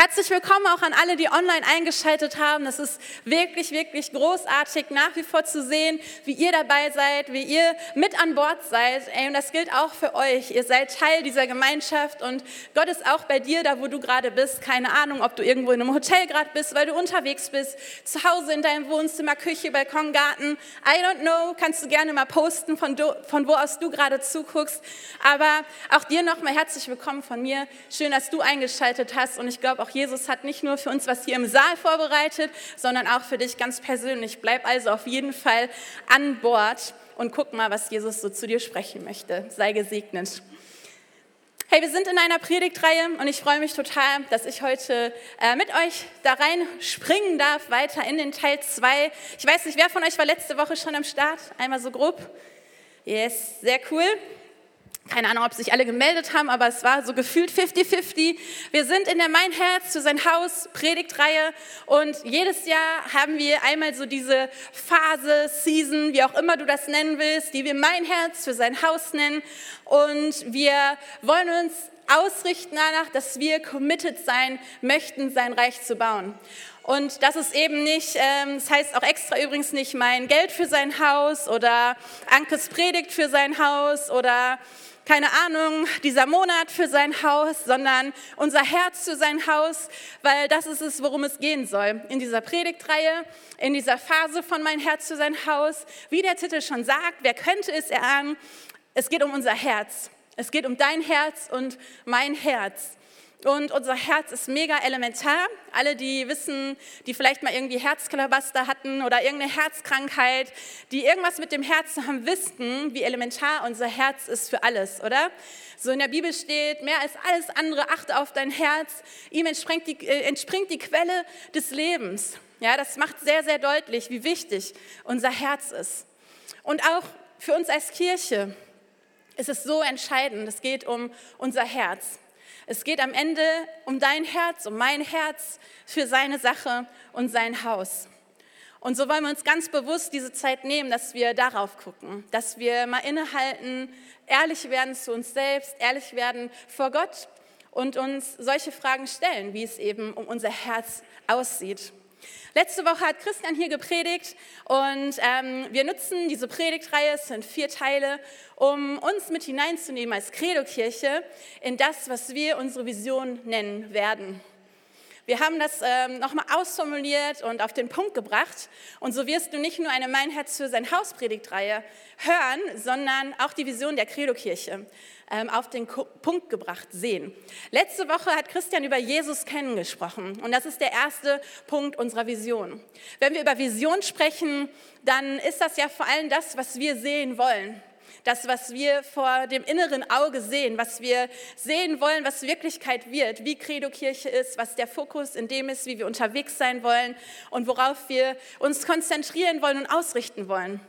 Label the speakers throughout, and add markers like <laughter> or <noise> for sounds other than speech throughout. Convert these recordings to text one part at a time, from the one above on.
Speaker 1: Herzlich willkommen auch an alle, die online eingeschaltet haben. Das ist wirklich, wirklich großartig, nach wie vor zu sehen, wie ihr dabei seid, wie ihr mit an Bord seid. Und das gilt auch für euch. Ihr seid Teil dieser Gemeinschaft und Gott ist auch bei dir, da wo du gerade bist. Keine Ahnung, ob du irgendwo in einem Hotel gerade bist, weil du unterwegs bist, zu Hause in deinem Wohnzimmer, Küche, Balkon, Garten. I don't know, kannst du gerne mal posten, von, do, von wo aus du gerade zuguckst. Aber auch dir nochmal herzlich willkommen von mir. Schön, dass du eingeschaltet hast und ich glaube, auch Jesus hat nicht nur für uns was hier im Saal vorbereitet, sondern auch für dich ganz persönlich. Bleib also auf jeden Fall an Bord und guck mal, was Jesus so zu dir sprechen möchte. Sei gesegnet. Hey, wir sind in einer Predigtreihe und ich freue mich total, dass ich heute äh, mit euch da rein springen darf, weiter in den Teil 2. Ich weiß nicht, wer von euch war letzte Woche schon am Start? Einmal so grob. Yes, sehr cool. Keine Ahnung, ob sich alle gemeldet haben, aber es war so gefühlt 50-50. Wir sind in der Mein Herz zu sein Haus Predigtreihe und jedes Jahr haben wir einmal so diese Phase, Season, wie auch immer du das nennen willst, die wir Mein Herz für sein Haus nennen. Und wir wollen uns ausrichten danach, dass wir committed sein möchten, sein Reich zu bauen. Und das ist eben nicht, ähm, das heißt auch extra übrigens nicht mein Geld für sein Haus oder Ankes Predigt für sein Haus oder keine Ahnung, dieser Monat für sein Haus, sondern unser Herz für sein Haus, weil das ist es, worum es gehen soll. In dieser Predigtreihe, in dieser Phase von mein Herz für sein Haus, wie der Titel schon sagt, wer könnte es erahnen? Es geht um unser Herz. Es geht um dein Herz und mein Herz. Und unser Herz ist mega elementar. Alle, die wissen, die vielleicht mal irgendwie Herzklabaster hatten oder irgendeine Herzkrankheit, die irgendwas mit dem Herzen haben, wissen, wie elementar unser Herz ist für alles, oder? So in der Bibel steht, mehr als alles andere, achte auf dein Herz. Ihm entspringt die, äh, entspringt die Quelle des Lebens. Ja, das macht sehr, sehr deutlich, wie wichtig unser Herz ist. Und auch für uns als Kirche ist es so entscheidend. Es geht um unser Herz. Es geht am Ende um dein Herz, um mein Herz für seine Sache und sein Haus. Und so wollen wir uns ganz bewusst diese Zeit nehmen, dass wir darauf gucken, dass wir mal innehalten, ehrlich werden zu uns selbst, ehrlich werden vor Gott und uns solche Fragen stellen, wie es eben um unser Herz aussieht. Letzte Woche hat Christian hier gepredigt und ähm, wir nutzen diese Predigtreihe, es sind vier Teile, um uns mit hineinzunehmen als Credo-Kirche in das, was wir unsere Vision nennen werden. Wir haben das ähm, nochmal ausformuliert und auf den Punkt gebracht. Und so wirst du nicht nur eine Mein Herz für sein Haus Predigtreihe hören, sondern auch die Vision der Credo-Kirche ähm, auf den Punkt gebracht sehen. Letzte Woche hat Christian über Jesus kennen gesprochen und das ist der erste Punkt unserer Vision. Wenn wir über Vision sprechen, dann ist das ja vor allem das, was wir sehen wollen. Das, was wir vor dem inneren Auge sehen, was wir sehen wollen, was Wirklichkeit wird, wie Credo Kirche ist, was der Fokus in dem ist, wie wir unterwegs sein wollen und worauf wir uns konzentrieren wollen und ausrichten wollen.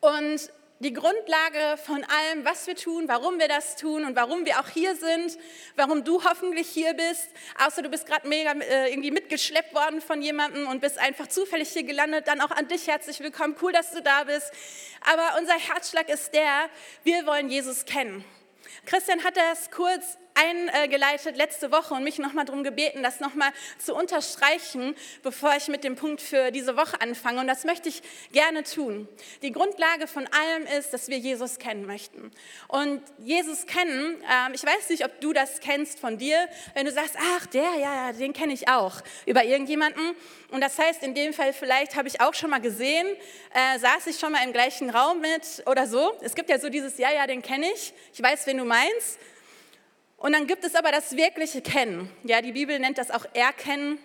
Speaker 1: Und die Grundlage von allem, was wir tun, warum wir das tun und warum wir auch hier sind, warum du hoffentlich hier bist, außer du bist gerade mega äh, irgendwie mitgeschleppt worden von jemandem und bist einfach zufällig hier gelandet, dann auch an dich herzlich willkommen, cool, dass du da bist. Aber unser Herzschlag ist der, wir wollen Jesus kennen. Christian hat das kurz eingeleitet letzte Woche und mich nochmal darum gebeten, das nochmal zu unterstreichen, bevor ich mit dem Punkt für diese Woche anfange. Und das möchte ich gerne tun. Die Grundlage von allem ist, dass wir Jesus kennen möchten. Und Jesus kennen, ähm, ich weiß nicht, ob du das kennst von dir, wenn du sagst, ach, der, ja, ja, den kenne ich auch, über irgendjemanden. Und das heißt, in dem Fall vielleicht habe ich auch schon mal gesehen, äh, saß ich schon mal im gleichen Raum mit oder so. Es gibt ja so dieses, ja, ja, den kenne ich, ich weiß, wen du meinst. Und dann gibt es aber das wirkliche Kennen. Ja, die Bibel nennt das auch Erkennen.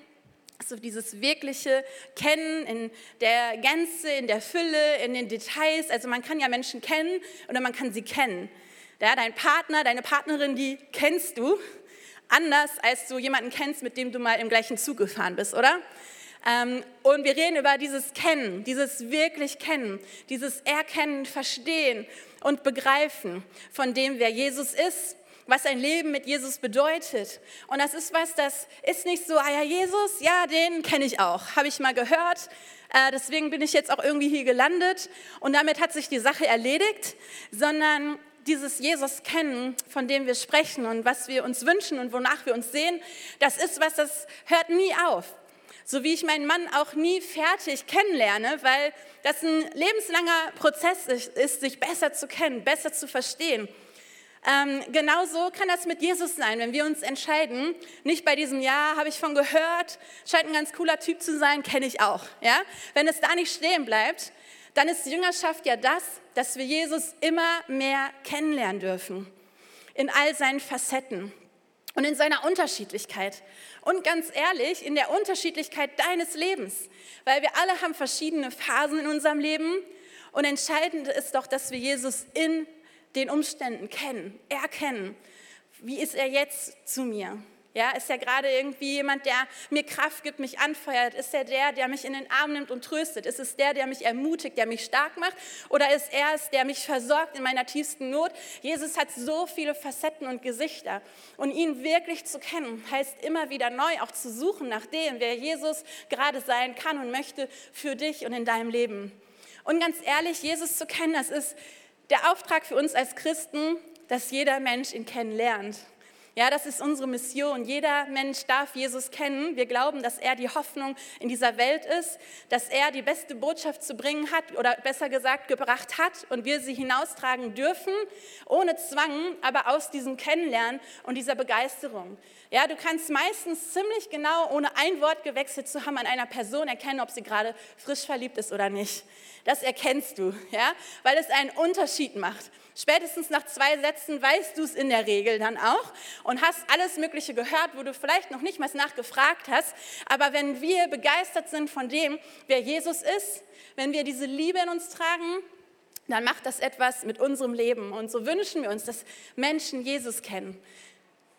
Speaker 1: So dieses wirkliche Kennen in der Gänze, in der Fülle, in den Details. Also man kann ja Menschen kennen oder man kann sie kennen. Ja, dein Partner, deine Partnerin, die kennst du anders, als du jemanden kennst, mit dem du mal im gleichen Zug gefahren bist, oder? Ähm, und wir reden über dieses Kennen, dieses wirklich Kennen, dieses Erkennen, Verstehen und Begreifen von dem, wer Jesus ist was ein Leben mit Jesus bedeutet. Und das ist was, das ist nicht so, ah ja, Jesus, ja, den kenne ich auch, habe ich mal gehört. Äh, deswegen bin ich jetzt auch irgendwie hier gelandet und damit hat sich die Sache erledigt, sondern dieses Jesus kennen, von dem wir sprechen und was wir uns wünschen und wonach wir uns sehen, das ist was, das hört nie auf. So wie ich meinen Mann auch nie fertig kennenlerne, weil das ein lebenslanger Prozess ist, sich besser zu kennen, besser zu verstehen. Ähm, genauso kann das mit Jesus sein, wenn wir uns entscheiden, nicht bei diesem Ja, habe ich von gehört, scheint ein ganz cooler Typ zu sein, kenne ich auch. Ja? Wenn es da nicht stehen bleibt, dann ist Jüngerschaft ja das, dass wir Jesus immer mehr kennenlernen dürfen, in all seinen Facetten und in seiner Unterschiedlichkeit. Und ganz ehrlich, in der Unterschiedlichkeit deines Lebens, weil wir alle haben verschiedene Phasen in unserem Leben und entscheidend ist doch, dass wir Jesus in den Umständen kennen, erkennen. Wie ist er jetzt zu mir? Ja, ist er gerade irgendwie jemand, der mir Kraft gibt, mich anfeuert? Ist er der, der mich in den Arm nimmt und tröstet? Ist es der, der mich ermutigt, der mich stark macht? Oder ist er es, der mich versorgt in meiner tiefsten Not? Jesus hat so viele Facetten und Gesichter. Und ihn wirklich zu kennen, heißt immer wieder neu auch zu suchen nach dem, wer Jesus gerade sein kann und möchte für dich und in deinem Leben. Und ganz ehrlich, Jesus zu kennen, das ist der Auftrag für uns als Christen, dass jeder Mensch ihn kennenlernt. Ja, das ist unsere Mission. Jeder Mensch darf Jesus kennen. Wir glauben, dass er die Hoffnung in dieser Welt ist, dass er die beste Botschaft zu bringen hat oder besser gesagt gebracht hat und wir sie hinaustragen dürfen, ohne Zwang, aber aus diesem Kennenlernen und dieser Begeisterung. Ja, du kannst meistens ziemlich genau, ohne ein Wort gewechselt zu haben, an einer Person erkennen, ob sie gerade frisch verliebt ist oder nicht. Das erkennst du, ja, weil es einen Unterschied macht. Spätestens nach zwei Sätzen weißt du es in der Regel dann auch und hast alles Mögliche gehört, wo du vielleicht noch nicht mal nachgefragt hast. Aber wenn wir begeistert sind von dem, wer Jesus ist, wenn wir diese Liebe in uns tragen, dann macht das etwas mit unserem Leben. Und so wünschen wir uns, dass Menschen Jesus kennen.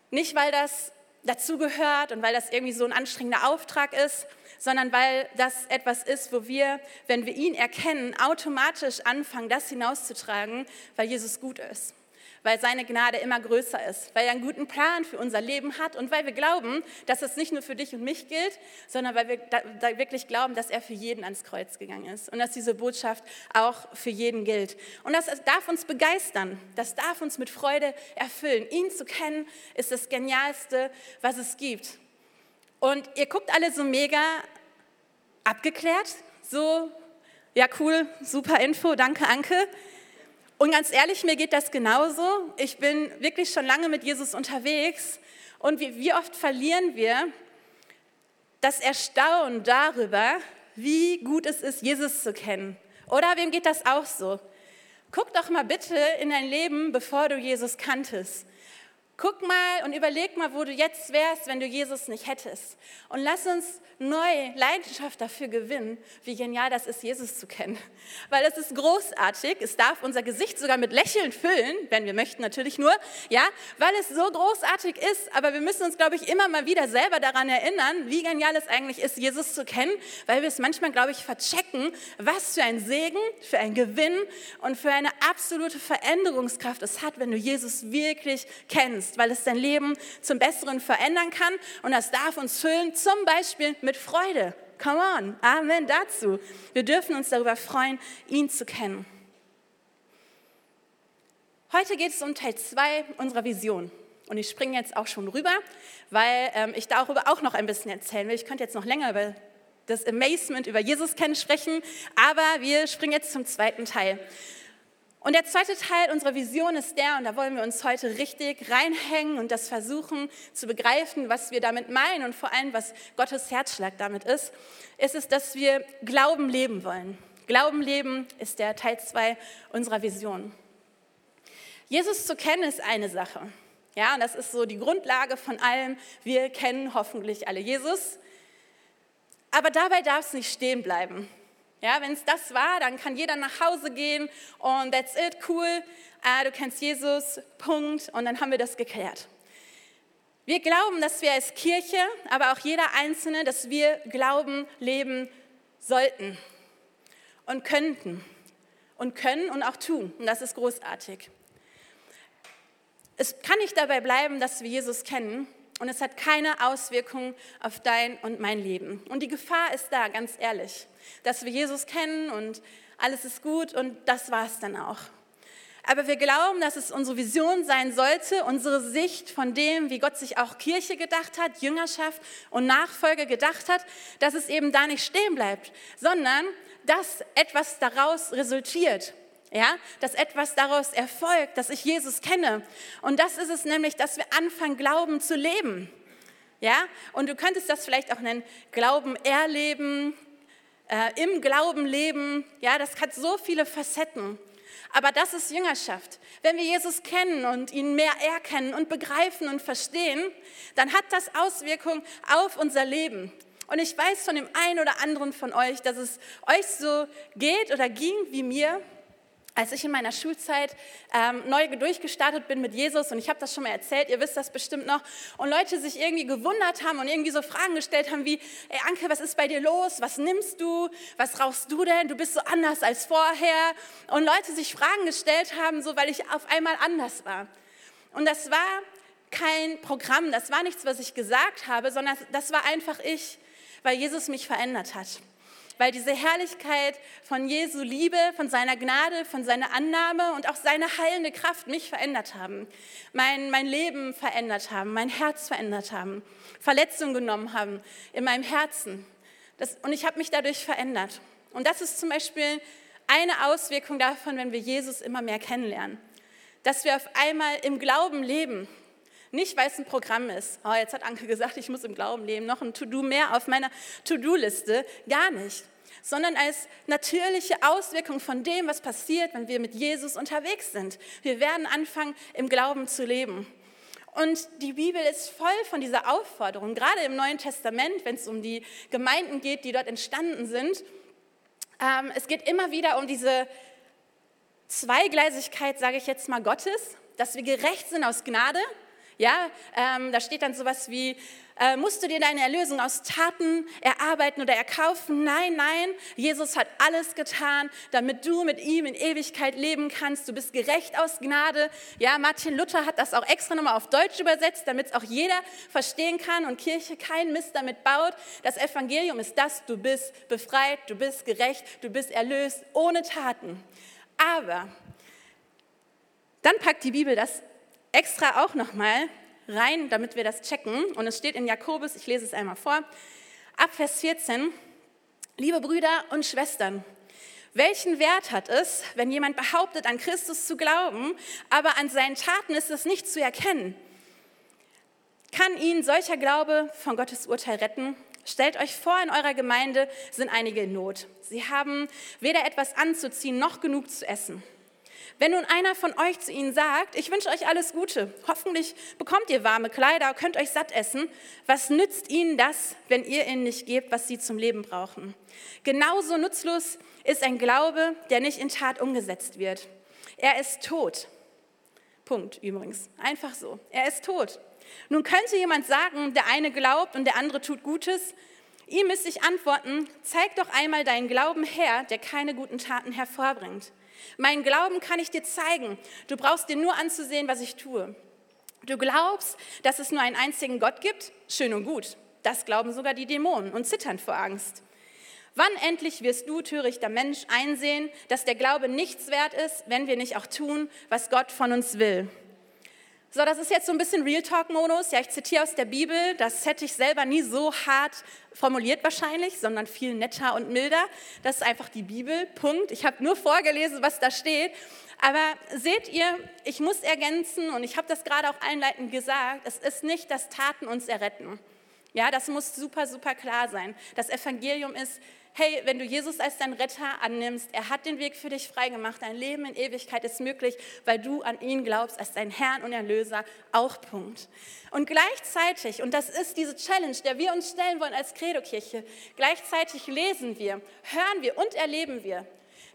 Speaker 1: Nicht, weil das dazugehört und weil das irgendwie so ein anstrengender Auftrag ist, sondern weil das etwas ist, wo wir, wenn wir ihn erkennen, automatisch anfangen, das hinauszutragen, weil Jesus gut ist, weil seine Gnade immer größer ist, weil er einen guten Plan für unser Leben hat und weil wir glauben, dass es nicht nur für dich und mich gilt, sondern weil wir da, wirklich glauben, dass er für jeden ans Kreuz gegangen ist und dass diese Botschaft auch für jeden gilt. Und das darf uns begeistern, das darf uns mit Freude erfüllen. Ihn zu kennen ist das Genialste, was es gibt. Und ihr guckt alle so mega abgeklärt, so, ja cool, super Info, danke Anke. Und ganz ehrlich, mir geht das genauso. Ich bin wirklich schon lange mit Jesus unterwegs und wie, wie oft verlieren wir das Erstaunen darüber, wie gut es ist, Jesus zu kennen. Oder wem geht das auch so? Guck doch mal bitte in dein Leben, bevor du Jesus kanntest. Guck mal und überleg mal, wo du jetzt wärst, wenn du Jesus nicht hättest. Und lass uns neu Leidenschaft dafür gewinnen, wie genial das ist, Jesus zu kennen. <laughs> Weil es ist großartig. Es darf unser Gesicht sogar mit Lächeln füllen, wenn wir möchten natürlich nur, ja, weil es so großartig ist. Aber wir müssen uns, glaube ich, immer mal wieder selber daran erinnern, wie genial es eigentlich ist, Jesus zu kennen, weil wir es manchmal, glaube ich, verchecken, was für ein Segen, für ein Gewinn und für eine absolute Veränderungskraft es hat, wenn du Jesus wirklich kennst kannst, weil es dein Leben zum Besseren verändern kann und das darf uns füllen, zum Beispiel mit Freude. Come on, Amen dazu. Wir dürfen uns darüber freuen, ihn zu kennen. Heute geht es um Teil 2 unserer Vision. Und ich springe jetzt auch schon rüber, weil ähm, ich darüber auch noch ein bisschen erzählen will. Ich könnte jetzt noch länger über das Amazement über Jesus kennen sprechen, aber wir springen jetzt zum zweiten Teil. Und der zweite Teil unserer Vision ist der, und da wollen wir uns heute richtig reinhängen und das versuchen zu begreifen, was wir damit meinen und vor allem, was Gottes Herzschlag damit ist, ist es, dass wir Glauben leben wollen. Glauben leben ist der Teil 2 unserer Vision. Jesus zu kennen ist eine Sache. Ja, und das ist so die Grundlage von allem. Wir kennen hoffentlich alle Jesus. Aber dabei darf es nicht stehen bleiben. Ja, wenn es das war, dann kann jeder nach Hause gehen und that's it, cool, ah, du kennst Jesus, Punkt, und dann haben wir das geklärt. Wir glauben, dass wir als Kirche, aber auch jeder Einzelne, dass wir Glauben leben sollten und könnten und können und auch tun. Und das ist großartig. Es kann nicht dabei bleiben, dass wir Jesus kennen und es hat keine Auswirkungen auf dein und mein Leben. Und die Gefahr ist da, ganz ehrlich dass wir Jesus kennen und alles ist gut und das war es dann auch. Aber wir glauben, dass es unsere Vision sein sollte, unsere Sicht von dem, wie Gott sich auch Kirche gedacht hat, Jüngerschaft und Nachfolge gedacht hat, dass es eben da nicht stehen bleibt, sondern dass etwas daraus resultiert. Ja, dass etwas daraus erfolgt, dass ich Jesus kenne. Und das ist es nämlich, dass wir anfangen, Glauben zu leben. Ja, und du könntest das vielleicht auch nennen, Glauben erleben, äh, im Glauben leben. Ja, das hat so viele Facetten. Aber das ist Jüngerschaft. Wenn wir Jesus kennen und ihn mehr erkennen und begreifen und verstehen, dann hat das Auswirkungen auf unser Leben. Und ich weiß von dem einen oder anderen von euch, dass es euch so geht oder ging wie mir als ich in meiner Schulzeit ähm, neu durchgestartet bin mit Jesus, und ich habe das schon mal erzählt, ihr wisst das bestimmt noch, und Leute sich irgendwie gewundert haben und irgendwie so Fragen gestellt haben wie, ey Anke, was ist bei dir los? Was nimmst du? Was rauchst du denn? Du bist so anders als vorher. Und Leute sich Fragen gestellt haben, so weil ich auf einmal anders war. Und das war kein Programm, das war nichts, was ich gesagt habe, sondern das war einfach ich, weil Jesus mich verändert hat weil diese Herrlichkeit von Jesu Liebe, von seiner Gnade, von seiner Annahme und auch seine heilende Kraft mich verändert haben, mein, mein Leben verändert haben, mein Herz verändert haben, Verletzungen genommen haben in meinem Herzen. Das, und ich habe mich dadurch verändert. Und das ist zum Beispiel eine Auswirkung davon, wenn wir Jesus immer mehr kennenlernen. Dass wir auf einmal im Glauben leben. Nicht, weil es ein Programm ist. Oh, jetzt hat Anke gesagt, ich muss im Glauben leben. Noch ein To-Do mehr auf meiner To-Do-Liste. Gar nicht. Sondern als natürliche Auswirkung von dem, was passiert, wenn wir mit Jesus unterwegs sind. Wir werden anfangen, im Glauben zu leben. Und die Bibel ist voll von dieser Aufforderung, gerade im Neuen Testament, wenn es um die Gemeinden geht, die dort entstanden sind. Ähm, es geht immer wieder um diese Zweigleisigkeit, sage ich jetzt mal, Gottes, dass wir gerecht sind aus Gnade ja, ähm, da steht dann sowas wie, äh, musst du dir deine Erlösung aus Taten erarbeiten oder erkaufen? Nein, nein, Jesus hat alles getan, damit du mit ihm in Ewigkeit leben kannst. Du bist gerecht aus Gnade. Ja, Martin Luther hat das auch extra nochmal auf Deutsch übersetzt, damit es auch jeder verstehen kann und Kirche keinen Mist damit baut. Das Evangelium ist das, du bist befreit, du bist gerecht, du bist erlöst, ohne Taten. Aber dann packt die Bibel das extra auch nochmal rein, damit wir das checken. Und es steht in Jakobus, ich lese es einmal vor, ab Vers 14, liebe Brüder und Schwestern, welchen Wert hat es, wenn jemand behauptet, an Christus zu glauben, aber an seinen Taten ist es nicht zu erkennen? Kann ihn solcher Glaube von Gottes Urteil retten? Stellt euch vor, in eurer Gemeinde sind einige in Not. Sie haben weder etwas anzuziehen noch genug zu essen. Wenn nun einer von euch zu ihnen sagt, ich wünsche euch alles Gute, hoffentlich bekommt ihr warme Kleider, könnt euch satt essen, was nützt ihnen das, wenn ihr ihnen nicht gebt, was sie zum Leben brauchen? Genauso nutzlos ist ein Glaube, der nicht in Tat umgesetzt wird. Er ist tot. Punkt übrigens. Einfach so. Er ist tot. Nun könnte jemand sagen, der eine glaubt und der andere tut Gutes. Ihm müsste ich antworten, zeig doch einmal deinen Glauben her, der keine guten Taten hervorbringt. Mein Glauben kann ich dir zeigen. Du brauchst dir nur anzusehen, was ich tue. Du glaubst, dass es nur einen einzigen Gott gibt? Schön und gut. Das glauben sogar die Dämonen und zittern vor Angst. Wann endlich wirst du, törichter Mensch, einsehen, dass der Glaube nichts wert ist, wenn wir nicht auch tun, was Gott von uns will? So, das ist jetzt so ein bisschen Real Talk-Modus. Ja, ich zitiere aus der Bibel. Das hätte ich selber nie so hart formuliert wahrscheinlich, sondern viel netter und milder. Das ist einfach die Bibel. Punkt. Ich habe nur vorgelesen, was da steht. Aber seht ihr, ich muss ergänzen und ich habe das gerade auch einleitend gesagt, es ist nicht, dass Taten uns erretten. Ja, das muss super, super klar sein. Das Evangelium ist, hey, wenn du Jesus als dein Retter annimmst, er hat den Weg für dich freigemacht, dein Leben in Ewigkeit ist möglich, weil du an ihn glaubst als dein Herrn und Erlöser, auch Punkt. Und gleichzeitig, und das ist diese Challenge, der wir uns stellen wollen als Credo-Kirche, gleichzeitig lesen wir, hören wir und erleben wir,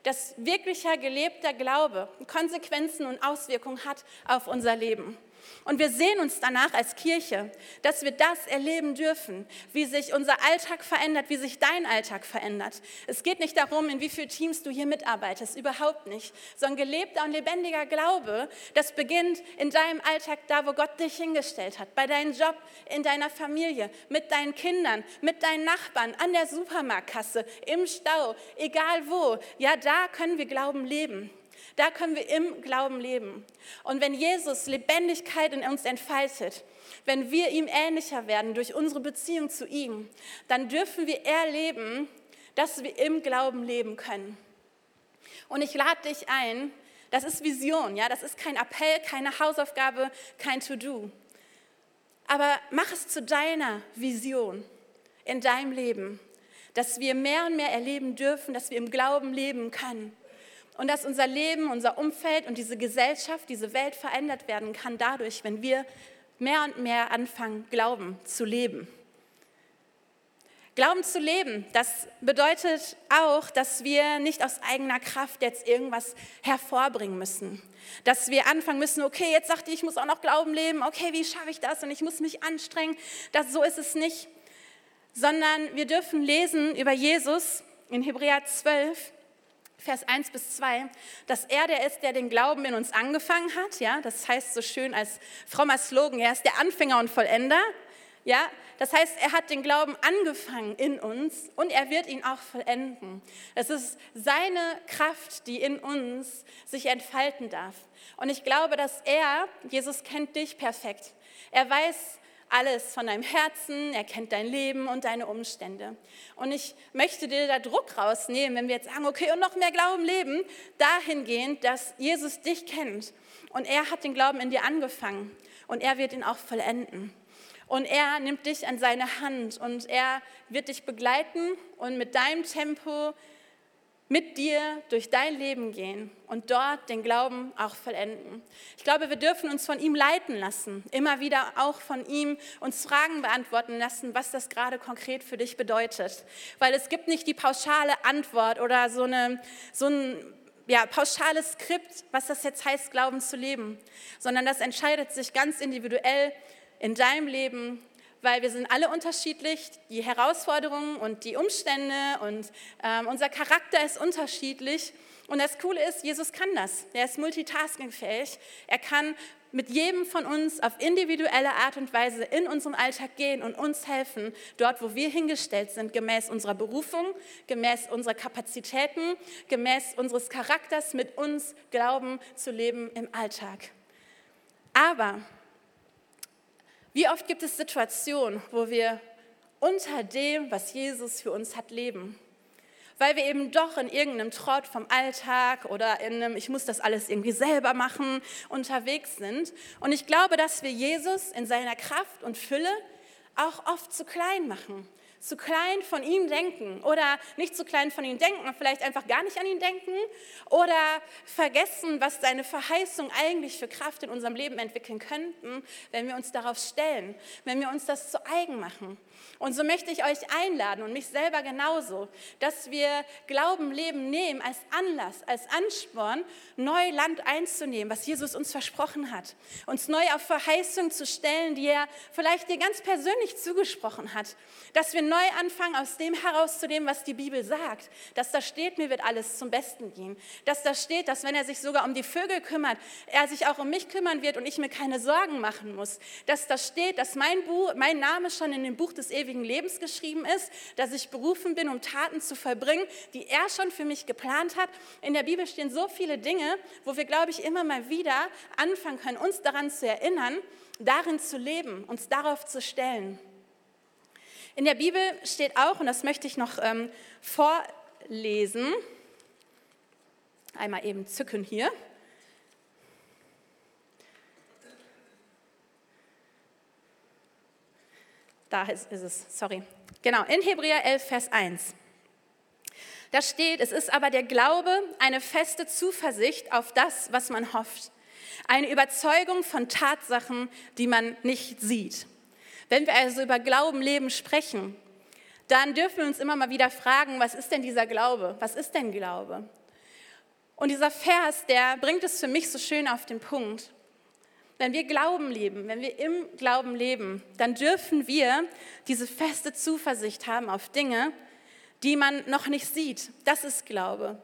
Speaker 1: dass wirklicher gelebter Glaube Konsequenzen und Auswirkungen hat auf unser Leben. Und wir sehen uns danach als Kirche, dass wir das erleben dürfen, wie sich unser Alltag verändert, wie sich dein Alltag verändert. Es geht nicht darum, in wie vielen Teams du hier mitarbeitest, überhaupt nicht, sondern gelebter und lebendiger Glaube, das beginnt in deinem Alltag, da wo Gott dich hingestellt hat, bei deinem Job, in deiner Familie, mit deinen Kindern, mit deinen Nachbarn, an der Supermarktkasse, im Stau, egal wo. Ja, da können wir Glauben leben. Da können wir im Glauben leben. Und wenn Jesus Lebendigkeit in uns entfaltet, wenn wir ihm ähnlicher werden durch unsere Beziehung zu ihm, dann dürfen wir erleben, dass wir im Glauben leben können. Und ich lade dich ein, das ist Vision, ja, das ist kein Appell, keine Hausaufgabe, kein To-Do. Aber mach es zu deiner Vision in deinem Leben, dass wir mehr und mehr erleben dürfen, dass wir im Glauben leben können und dass unser Leben, unser Umfeld und diese Gesellschaft, diese Welt verändert werden kann dadurch, wenn wir mehr und mehr anfangen, Glauben zu leben. Glauben zu leben, das bedeutet auch, dass wir nicht aus eigener Kraft jetzt irgendwas hervorbringen müssen. Dass wir anfangen müssen, okay, jetzt sagte ich, ich muss auch noch Glauben leben, okay, wie schaffe ich das und ich muss mich anstrengen. Das, so ist es nicht. Sondern wir dürfen lesen über Jesus in Hebräer 12, Vers 1 bis 2, dass er der ist, der den Glauben in uns angefangen hat. Ja, das heißt so schön als frommer Slogan, er ist der Anfänger und Vollender. Ja, das heißt, er hat den Glauben angefangen in uns und er wird ihn auch vollenden. Es ist seine Kraft, die in uns sich entfalten darf. Und ich glaube, dass er, Jesus kennt dich perfekt. Er weiß alles von deinem Herzen, er kennt dein Leben und deine Umstände. Und ich möchte dir da Druck rausnehmen, wenn wir jetzt sagen, okay, und noch mehr Glauben leben, dahingehend, dass Jesus dich kennt. Und er hat den Glauben in dir angefangen und er wird ihn auch vollenden. Und er nimmt dich an seine Hand und er wird dich begleiten und mit deinem Tempo mit dir durch dein Leben gehen und dort den Glauben auch vollenden. Ich glaube, wir dürfen uns von ihm leiten lassen, immer wieder auch von ihm uns Fragen beantworten lassen, was das gerade konkret für dich bedeutet. Weil es gibt nicht die pauschale Antwort oder so, eine, so ein ja, pauschales Skript, was das jetzt heißt, Glauben zu leben, sondern das entscheidet sich ganz individuell in deinem Leben, weil wir sind alle unterschiedlich, die Herausforderungen und die Umstände und ähm, unser Charakter ist unterschiedlich. Und das Coole ist, Jesus kann das. Er ist multitaskingfähig. Er kann mit jedem von uns auf individuelle Art und Weise in unserem Alltag gehen und uns helfen, dort, wo wir hingestellt sind, gemäß unserer Berufung, gemäß unserer Kapazitäten, gemäß unseres Charakters, mit uns Glauben zu leben im Alltag. Aber wie oft gibt es Situationen, wo wir unter dem, was Jesus für uns hat, leben? Weil wir eben doch in irgendeinem Trott vom Alltag oder in einem, ich muss das alles irgendwie selber machen, unterwegs sind. Und ich glaube, dass wir Jesus in seiner Kraft und Fülle auch oft zu klein machen zu klein von ihm denken oder nicht zu klein von ihm denken vielleicht einfach gar nicht an ihn denken oder vergessen, was seine Verheißung eigentlich für Kraft in unserem Leben entwickeln könnten, wenn wir uns darauf stellen, wenn wir uns das zu eigen machen. Und so möchte ich euch einladen und mich selber genauso, dass wir Glauben, Leben nehmen als Anlass, als Ansporn, neu Land einzunehmen, was Jesus uns versprochen hat. Uns neu auf Verheißung zu stellen, die er vielleicht dir ganz persönlich zugesprochen hat. Dass wir neu anfangen, aus dem herauszunehmen, was die Bibel sagt. Dass da steht, mir wird alles zum Besten gehen. Dass da steht, dass wenn er sich sogar um die Vögel kümmert, er sich auch um mich kümmern wird und ich mir keine Sorgen machen muss. Dass da steht, dass mein, Buch, mein Name schon in dem Buch des ewigen Lebens geschrieben ist, dass ich berufen bin, um Taten zu vollbringen, die er schon für mich geplant hat. In der Bibel stehen so viele Dinge, wo wir, glaube ich, immer mal wieder anfangen können, uns daran zu erinnern, darin zu leben, uns darauf zu stellen. In der Bibel steht auch, und das möchte ich noch ähm, vorlesen, einmal eben zücken hier. Da ist, ist es, sorry. Genau, in Hebräer 11, Vers 1. Da steht, es ist aber der Glaube eine feste Zuversicht auf das, was man hofft. Eine Überzeugung von Tatsachen, die man nicht sieht. Wenn wir also über Glauben, Leben sprechen, dann dürfen wir uns immer mal wieder fragen, was ist denn dieser Glaube? Was ist denn Glaube? Und dieser Vers, der bringt es für mich so schön auf den Punkt. Wenn wir Glauben leben, wenn wir im Glauben leben, dann dürfen wir diese feste Zuversicht haben auf Dinge, die man noch nicht sieht. Das ist Glaube.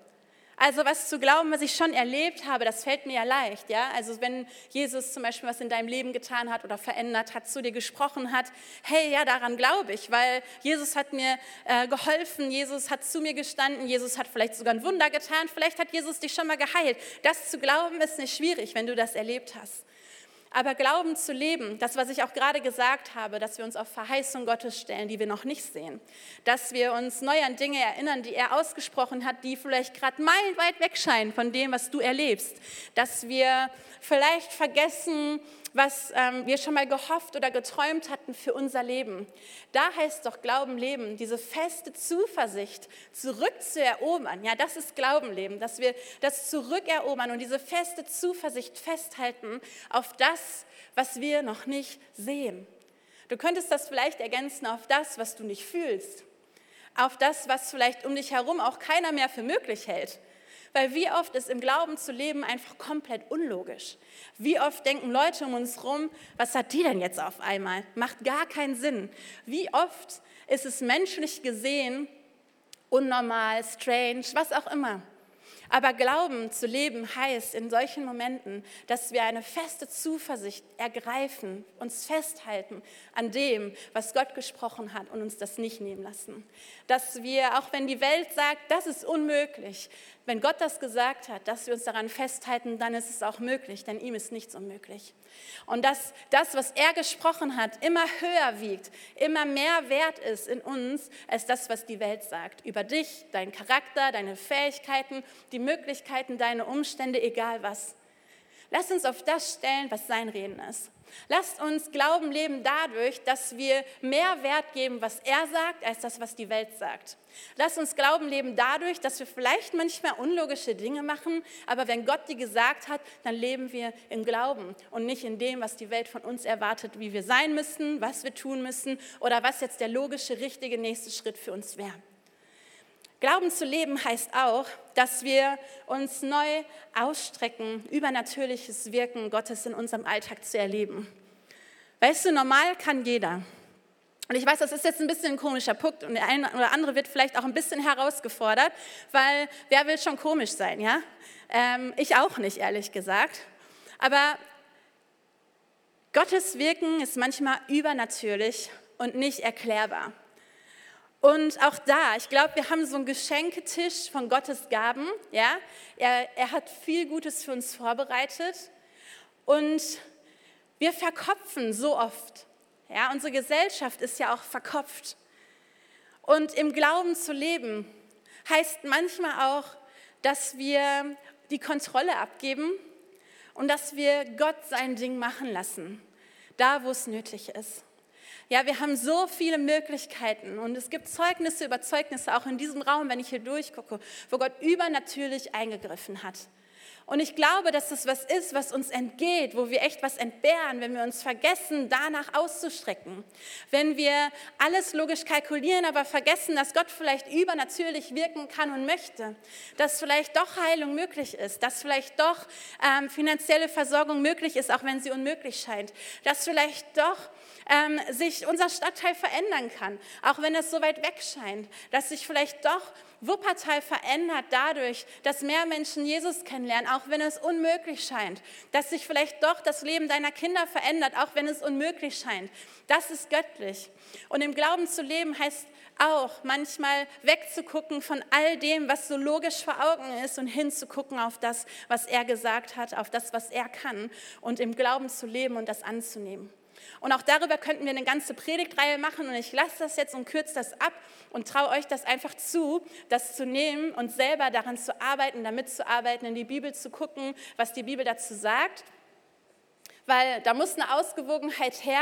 Speaker 1: Also was zu glauben, was ich schon erlebt habe, das fällt mir ja leicht. Ja? Also wenn Jesus zum Beispiel was in deinem Leben getan hat oder verändert hat, zu dir gesprochen hat, hey, ja, daran glaube ich, weil Jesus hat mir äh, geholfen, Jesus hat zu mir gestanden, Jesus hat vielleicht sogar ein Wunder getan, vielleicht hat Jesus dich schon mal geheilt. Das zu glauben ist nicht schwierig, wenn du das erlebt hast. Aber Glauben zu leben, das, was ich auch gerade gesagt habe, dass wir uns auf Verheißung Gottes stellen, die wir noch nicht sehen, dass wir uns neu an Dinge erinnern, die er ausgesprochen hat, die vielleicht gerade meilenweit weg scheinen von dem, was du erlebst, dass wir vielleicht vergessen, was ähm, wir schon mal gehofft oder geträumt hatten für unser Leben. Da heißt doch Glauben leben, diese feste Zuversicht zurückzuerobern. Ja, das ist Glauben leben, dass wir das zurückerobern und diese feste Zuversicht festhalten auf das, was wir noch nicht sehen. Du könntest das vielleicht ergänzen auf das, was du nicht fühlst, auf das, was vielleicht um dich herum auch keiner mehr für möglich hält. Weil wie oft ist im Glauben zu leben einfach komplett unlogisch. Wie oft denken Leute um uns rum, was hat die denn jetzt auf einmal? Macht gar keinen Sinn. Wie oft ist es menschlich gesehen unnormal, strange, was auch immer. Aber Glauben zu leben heißt in solchen Momenten, dass wir eine feste Zuversicht ergreifen, uns festhalten an dem, was Gott gesprochen hat und uns das nicht nehmen lassen. Dass wir, auch wenn die Welt sagt, das ist unmöglich, wenn Gott das gesagt hat, dass wir uns daran festhalten, dann ist es auch möglich, denn ihm ist nichts unmöglich. Und dass das, was er gesprochen hat, immer höher wiegt, immer mehr wert ist in uns, als das, was die Welt sagt. Über dich, deinen Charakter, deine Fähigkeiten, die Möglichkeiten, deine Umstände, egal was. Lass uns auf das stellen, was sein Reden ist. Lasst uns Glauben leben dadurch, dass wir mehr Wert geben, was er sagt, als das, was die Welt sagt. Lasst uns Glauben leben dadurch, dass wir vielleicht manchmal unlogische Dinge machen, aber wenn Gott die gesagt hat, dann leben wir im Glauben und nicht in dem, was die Welt von uns erwartet, wie wir sein müssen, was wir tun müssen oder was jetzt der logische, richtige nächste Schritt für uns wäre. Glauben zu leben heißt auch, dass wir uns neu ausstrecken, übernatürliches Wirken Gottes in unserem Alltag zu erleben. Weißt du, normal kann jeder. Und ich weiß, das ist jetzt ein bisschen ein komischer Punkt und der eine oder andere wird vielleicht auch ein bisschen herausgefordert, weil wer will schon komisch sein, ja? Ähm, ich auch nicht, ehrlich gesagt. Aber Gottes Wirken ist manchmal übernatürlich und nicht erklärbar. Und auch da, ich glaube, wir haben so einen Geschenketisch von Gottes Gaben. Ja? Er, er hat viel Gutes für uns vorbereitet. Und wir verkopfen so oft. Ja? Unsere Gesellschaft ist ja auch verkopft. Und im Glauben zu leben heißt manchmal auch, dass wir die Kontrolle abgeben und dass wir Gott sein Ding machen lassen, da wo es nötig ist. Ja, wir haben so viele Möglichkeiten und es gibt Zeugnisse über Zeugnisse auch in diesem Raum, wenn ich hier durchgucke, wo Gott übernatürlich eingegriffen hat. Und ich glaube, dass das was ist, was uns entgeht, wo wir echt was entbehren, wenn wir uns vergessen, danach auszustrecken. Wenn wir alles logisch kalkulieren, aber vergessen, dass Gott vielleicht übernatürlich wirken kann und möchte. Dass vielleicht doch Heilung möglich ist. Dass vielleicht doch ähm, finanzielle Versorgung möglich ist, auch wenn sie unmöglich scheint. Dass vielleicht doch ähm, sich unser Stadtteil verändern kann, auch wenn es so weit weg scheint. Dass sich vielleicht doch Wuppertal verändert dadurch, dass mehr Menschen Jesus kennenlernen, auch wenn es unmöglich scheint. Dass sich vielleicht doch das Leben deiner Kinder verändert, auch wenn es unmöglich scheint. Das ist göttlich. Und im Glauben zu leben heißt auch manchmal wegzugucken von all dem, was so logisch vor Augen ist und hinzugucken auf das, was er gesagt hat, auf das, was er kann und im Glauben zu leben und das anzunehmen. Und auch darüber könnten wir eine ganze Predigtreihe machen und ich lasse das jetzt und kürze das ab und traue euch das einfach zu, das zu nehmen und selber daran zu arbeiten, damit zu arbeiten, in die Bibel zu gucken, was die Bibel dazu sagt weil da muss eine Ausgewogenheit her.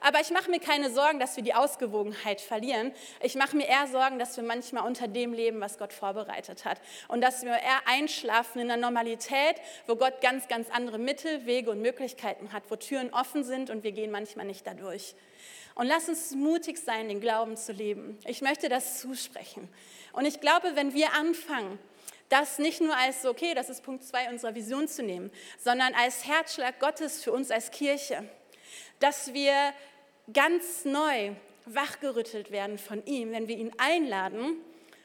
Speaker 1: Aber ich mache mir keine Sorgen, dass wir die Ausgewogenheit verlieren. Ich mache mir eher Sorgen, dass wir manchmal unter dem leben, was Gott vorbereitet hat. Und dass wir eher einschlafen in der Normalität, wo Gott ganz, ganz andere Mittel, Wege und Möglichkeiten hat, wo Türen offen sind und wir gehen manchmal nicht dadurch. Und lass uns mutig sein, den Glauben zu leben. Ich möchte das zusprechen. Und ich glaube, wenn wir anfangen, das nicht nur als, okay, das ist Punkt zwei unserer Vision zu nehmen, sondern als Herzschlag Gottes für uns als Kirche, dass wir ganz neu wachgerüttelt werden von ihm, wenn wir ihn einladen,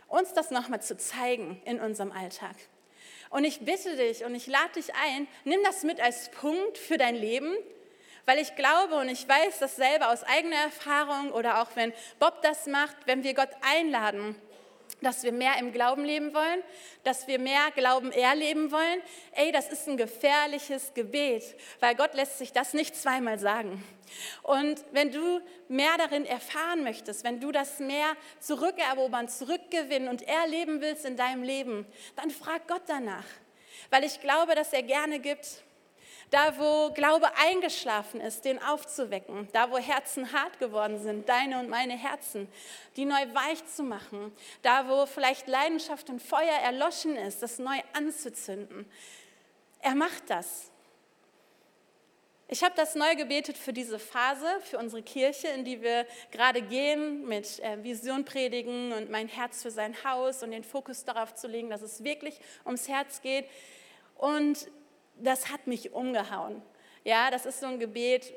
Speaker 1: uns das nochmal zu zeigen in unserem Alltag. Und ich bitte dich und ich lade dich ein, nimm das mit als Punkt für dein Leben, weil ich glaube und ich weiß das selber aus eigener Erfahrung oder auch wenn Bob das macht, wenn wir Gott einladen, dass wir mehr im Glauben leben wollen, dass wir mehr Glauben erleben wollen. Ey, das ist ein gefährliches Gebet, weil Gott lässt sich das nicht zweimal sagen. Und wenn du mehr darin erfahren möchtest, wenn du das mehr zurückerobern, zurückgewinnen und erleben willst in deinem Leben, dann frag Gott danach, weil ich glaube, dass er gerne gibt da wo Glaube eingeschlafen ist, den aufzuwecken, da wo Herzen hart geworden sind, deine und meine Herzen, die neu weich zu machen, da wo vielleicht Leidenschaft und Feuer erloschen ist, das neu anzuzünden. Er macht das. Ich habe das neu gebetet für diese Phase, für unsere Kirche, in die wir gerade gehen, mit äh, Vision predigen und mein Herz für sein Haus und den Fokus darauf zu legen, dass es wirklich ums Herz geht. Und das hat mich umgehauen. Ja, das ist so ein Gebet,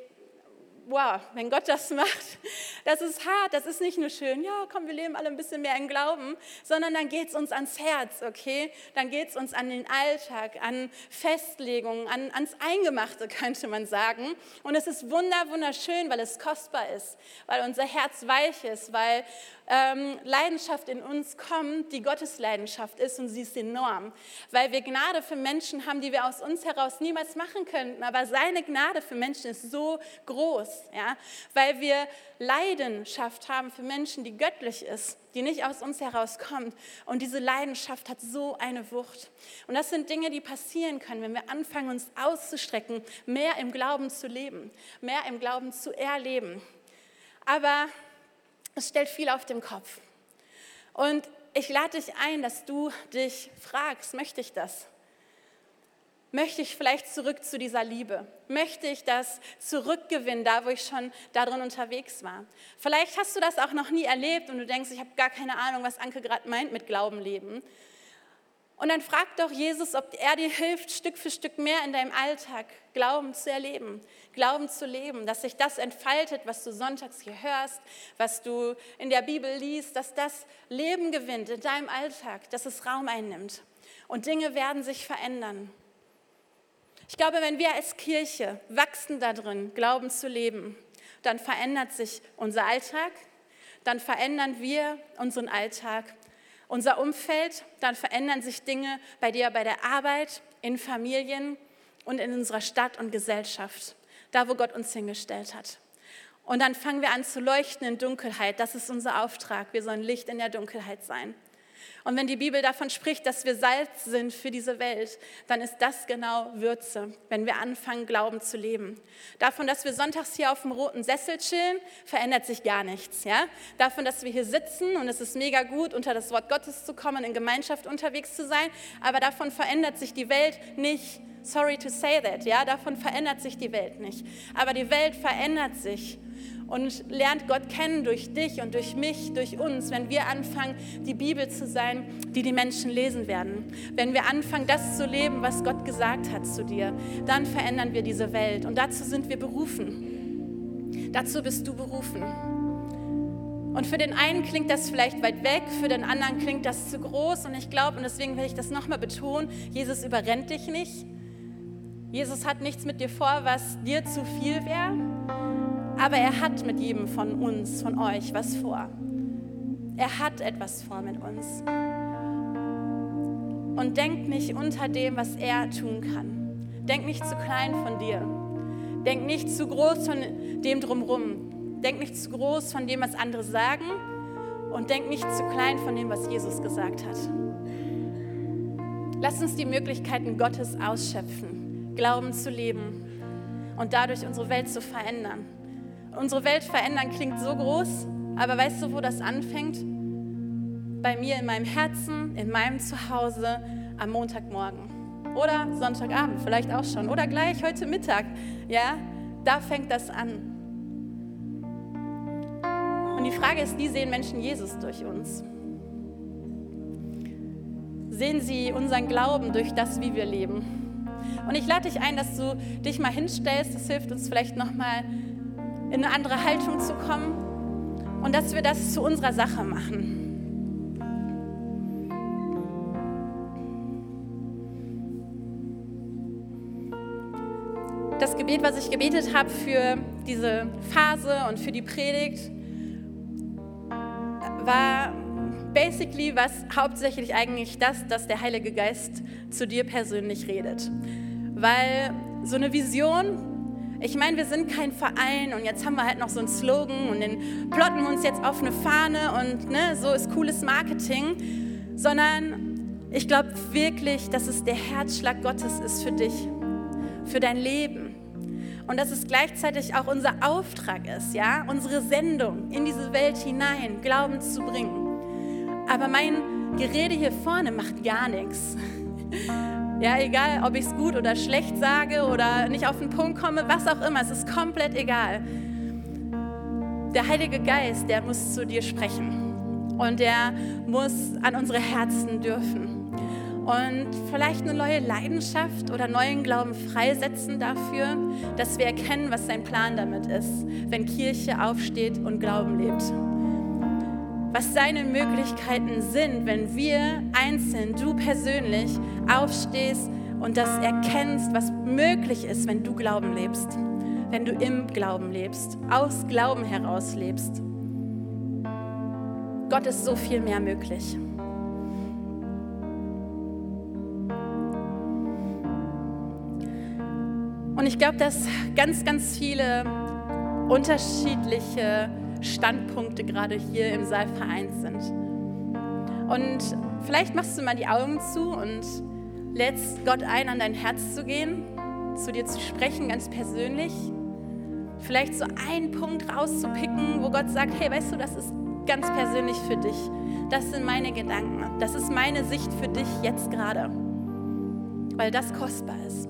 Speaker 1: wow, wenn Gott das macht, das ist hart, das ist nicht nur schön, ja, komm, wir leben alle ein bisschen mehr im Glauben, sondern dann geht es uns ans Herz, okay? Dann geht es uns an den Alltag, an Festlegungen, an, ans Eingemachte, <laughs> könnte man sagen. Und es ist wunder, wunderschön, weil es kostbar ist, weil unser Herz weich ist, weil ähm, Leidenschaft in uns kommt, die Gottes Leidenschaft ist und sie ist enorm, weil wir Gnade für Menschen haben, die wir aus uns heraus niemals machen könnten, aber seine Gnade für Menschen ist so groß, ja, weil wir Leidenschaft haben für Menschen, die göttlich ist, die nicht aus uns herauskommt und diese Leidenschaft hat so eine Wucht. Und das sind Dinge, die passieren können, wenn wir anfangen, uns auszustrecken, mehr im Glauben zu leben, mehr im Glauben zu erleben. Aber es stellt viel auf den Kopf. Und ich lade dich ein, dass du dich fragst, möchte ich das? Möchte ich vielleicht zurück zu dieser Liebe? Möchte ich das zurückgewinnen, da wo ich schon darin unterwegs war? Vielleicht hast du das auch noch nie erlebt und du denkst, ich habe gar keine Ahnung, was Anke gerade meint mit Glauben leben. Und dann frag doch Jesus, ob er dir hilft, Stück für Stück mehr in deinem Alltag Glauben zu erleben, Glauben zu leben, dass sich das entfaltet, was du sonntags hier hörst, was du in der Bibel liest, dass das Leben gewinnt in deinem Alltag, dass es Raum einnimmt. Und Dinge werden sich verändern. Ich glaube, wenn wir als Kirche wachsen darin, Glauben zu leben, dann verändert sich unser Alltag, dann verändern wir unseren Alltag unser Umfeld, dann verändern sich Dinge bei dir, bei der Arbeit, in Familien und in unserer Stadt und Gesellschaft, da wo Gott uns hingestellt hat. Und dann fangen wir an zu leuchten in Dunkelheit. Das ist unser Auftrag. Wir sollen Licht in der Dunkelheit sein. Und wenn die Bibel davon spricht, dass wir Salz sind für diese Welt, dann ist das genau Würze, wenn wir anfangen, Glauben zu leben. Davon, dass wir sonntags hier auf dem roten Sessel chillen, verändert sich gar nichts. Ja? Davon, dass wir hier sitzen und es ist mega gut, unter das Wort Gottes zu kommen, in Gemeinschaft unterwegs zu sein, aber davon verändert sich die Welt nicht. Sorry to say that, ja, davon verändert sich die Welt nicht. Aber die Welt verändert sich und lernt Gott kennen durch dich und durch mich, durch uns, wenn wir anfangen, die Bibel zu sein, die die Menschen lesen werden. Wenn wir anfangen, das zu leben, was Gott gesagt hat zu dir, dann verändern wir diese Welt. Und dazu sind wir berufen. Dazu bist du berufen. Und für den einen klingt das vielleicht weit weg, für den anderen klingt das zu groß. Und ich glaube, und deswegen will ich das nochmal betonen, Jesus überrennt dich nicht. Jesus hat nichts mit dir vor, was dir zu viel wäre. Aber er hat mit jedem von uns, von euch was vor. Er hat etwas vor mit uns. Und denk nicht unter dem, was er tun kann. Denk nicht zu klein von dir. Denk nicht zu groß von dem drumherum. Denk nicht zu groß von dem, was andere sagen. Und denk nicht zu klein von dem, was Jesus gesagt hat. Lass uns die Möglichkeiten Gottes ausschöpfen, Glauben zu leben und dadurch unsere Welt zu verändern unsere Welt verändern klingt so groß, aber weißt du, wo das anfängt? Bei mir in meinem Herzen, in meinem Zuhause am Montagmorgen oder Sonntagabend, vielleicht auch schon oder gleich heute Mittag. Ja, da fängt das an. Und die Frage ist, wie sehen Menschen Jesus durch uns? Sehen sie unseren Glauben durch das, wie wir leben? Und ich lade dich ein, dass du dich mal hinstellst. Das hilft uns vielleicht noch mal in eine andere Haltung zu kommen und dass wir das zu unserer Sache machen. Das Gebet, was ich gebetet habe für diese Phase und für die Predigt, war basically was hauptsächlich eigentlich das, dass der Heilige Geist zu dir persönlich redet. Weil so eine Vision, ich meine, wir sind kein Verein und jetzt haben wir halt noch so einen Slogan und den plotten wir uns jetzt auf eine Fahne und ne, so ist cooles Marketing, sondern ich glaube wirklich, dass es der Herzschlag Gottes ist für dich, für dein Leben. Und dass es gleichzeitig auch unser Auftrag ist, ja, unsere Sendung in diese Welt hinein, Glauben zu bringen. Aber mein Gerede hier vorne macht gar nichts. <laughs> Ja, egal, ob ich es gut oder schlecht sage oder nicht auf den Punkt komme, was auch immer, es ist komplett egal. Der Heilige Geist, der muss zu dir sprechen und der muss an unsere Herzen dürfen. Und vielleicht eine neue Leidenschaft oder neuen Glauben freisetzen dafür, dass wir erkennen, was sein Plan damit ist, wenn Kirche aufsteht und Glauben lebt was seine Möglichkeiten sind, wenn wir einzeln, du persönlich, aufstehst und das erkennst, was möglich ist, wenn du Glauben lebst, wenn du im Glauben lebst, aus Glauben heraus lebst. Gott ist so viel mehr möglich. Und ich glaube, dass ganz, ganz viele unterschiedliche Standpunkte gerade hier im Saal vereint sind. Und vielleicht machst du mal die Augen zu und lädst Gott ein, an dein Herz zu gehen, zu dir zu sprechen, ganz persönlich. Vielleicht so einen Punkt rauszupicken, wo Gott sagt, hey, weißt du, das ist ganz persönlich für dich. Das sind meine Gedanken. Das ist meine Sicht für dich jetzt gerade. Weil das kostbar ist.